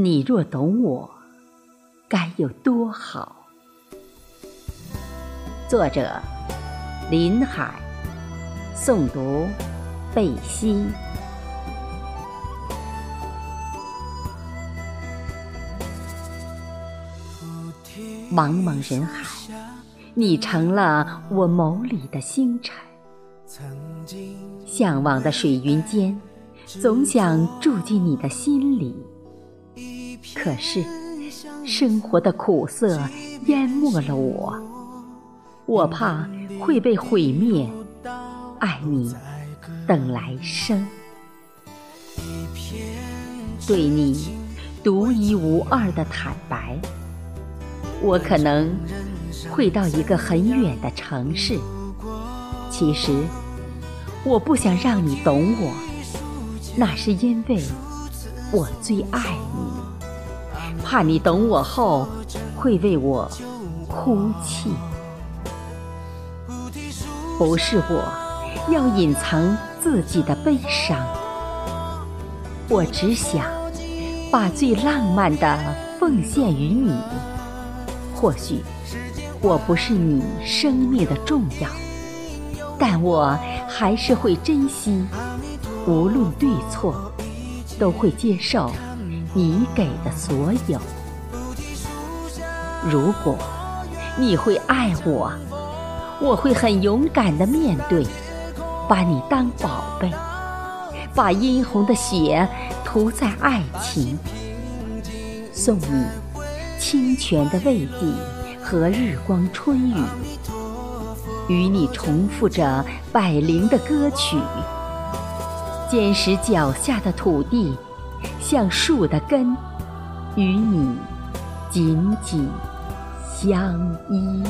你若懂我，该有多好。作者：林海，诵读：贝西。茫茫人海，你成了我眸里的星辰。向往的水云间，总想住进你的心里。可是，生活的苦涩淹没了我，我怕会被毁灭。爱你，等来生。对你独一无二的坦白，我可能会到一个很远的城市。其实，我不想让你懂我，那是因为我最爱你，怕你懂我后会为我哭泣。不是我。要隐藏自己的悲伤，我只想把最浪漫的奉献于你。或许我不是你生命的重要，但我还是会珍惜，无论对错，都会接受你给的所有。如果你会爱我，我会很勇敢的面对。把你当宝贝，把殷红的血涂在爱情，送你清泉的慰藉和日光春雨，与你重复着百灵的歌曲。坚实脚下的土地，像树的根，与你紧紧相依。